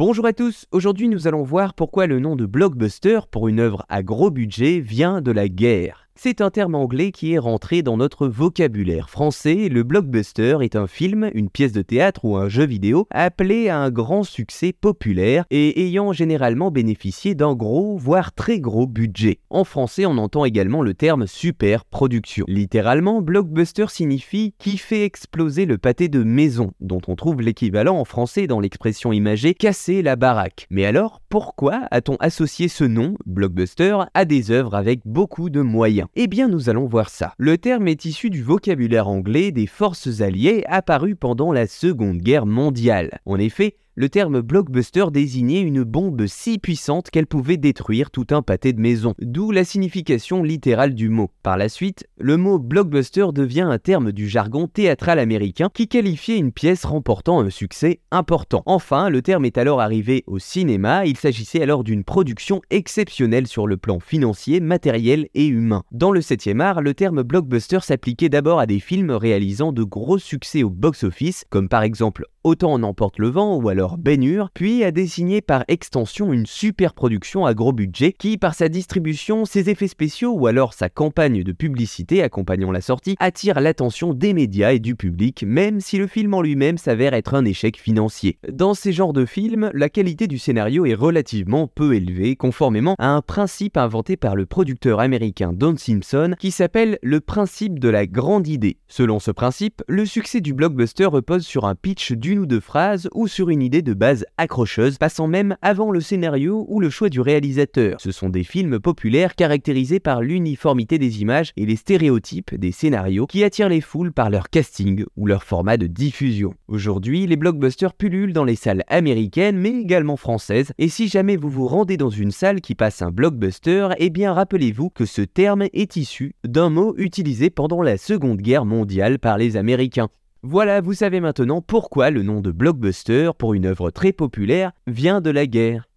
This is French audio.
Bonjour à tous, aujourd'hui nous allons voir pourquoi le nom de blockbuster pour une œuvre à gros budget vient de la guerre. C'est un terme anglais qui est rentré dans notre vocabulaire français. Le blockbuster est un film, une pièce de théâtre ou un jeu vidéo appelé à un grand succès populaire et ayant généralement bénéficié d'un gros, voire très gros budget. En français, on entend également le terme super production. Littéralement, blockbuster signifie qui fait exploser le pâté de maison, dont on trouve l'équivalent en français dans l'expression imagée casser la baraque. Mais alors, pourquoi a-t-on associé ce nom, blockbuster, à des œuvres avec beaucoup de moyens? Eh bien, nous allons voir ça. Le terme est issu du vocabulaire anglais des forces alliées apparu pendant la Seconde Guerre mondiale. En effet, le terme blockbuster désignait une bombe si puissante qu'elle pouvait détruire tout un pâté de maison, d'où la signification littérale du mot. Par la suite, le mot blockbuster devient un terme du jargon théâtral américain qui qualifiait une pièce remportant un succès important. Enfin, le terme est alors arrivé au cinéma, il s'agissait alors d'une production exceptionnelle sur le plan financier, matériel et humain. Dans le 7e art, le terme blockbuster s'appliquait d'abord à des films réalisant de gros succès au box-office, comme par exemple Autant en emporte le vent ou alors Ben puis a dessiné par extension une super production à gros budget qui, par sa distribution, ses effets spéciaux ou alors sa campagne de publicité accompagnant la sortie, attire l'attention des médias et du public, même si le film en lui-même s'avère être un échec financier. Dans ces genres de films, la qualité du scénario est relativement peu élevée, conformément à un principe inventé par le producteur américain Don Simpson qui s'appelle le principe de la grande idée. Selon ce principe, le succès du blockbuster repose sur un pitch d'une ou deux phrases ou sur une idée de base accrocheuse, passant même avant le scénario ou le choix du réalisateur. Ce sont des films populaires caractérisés par l'uniformité des images et les stéréotypes des scénarios qui attirent les foules par leur casting ou leur format de diffusion. Aujourd'hui, les blockbusters pullulent dans les salles américaines mais également françaises, et si jamais vous vous rendez dans une salle qui passe un blockbuster, eh bien rappelez-vous que ce terme est issu d'un mot utilisé pendant la Seconde Guerre mondiale par les Américains. Voilà, vous savez maintenant pourquoi le nom de blockbuster pour une œuvre très populaire vient de la guerre.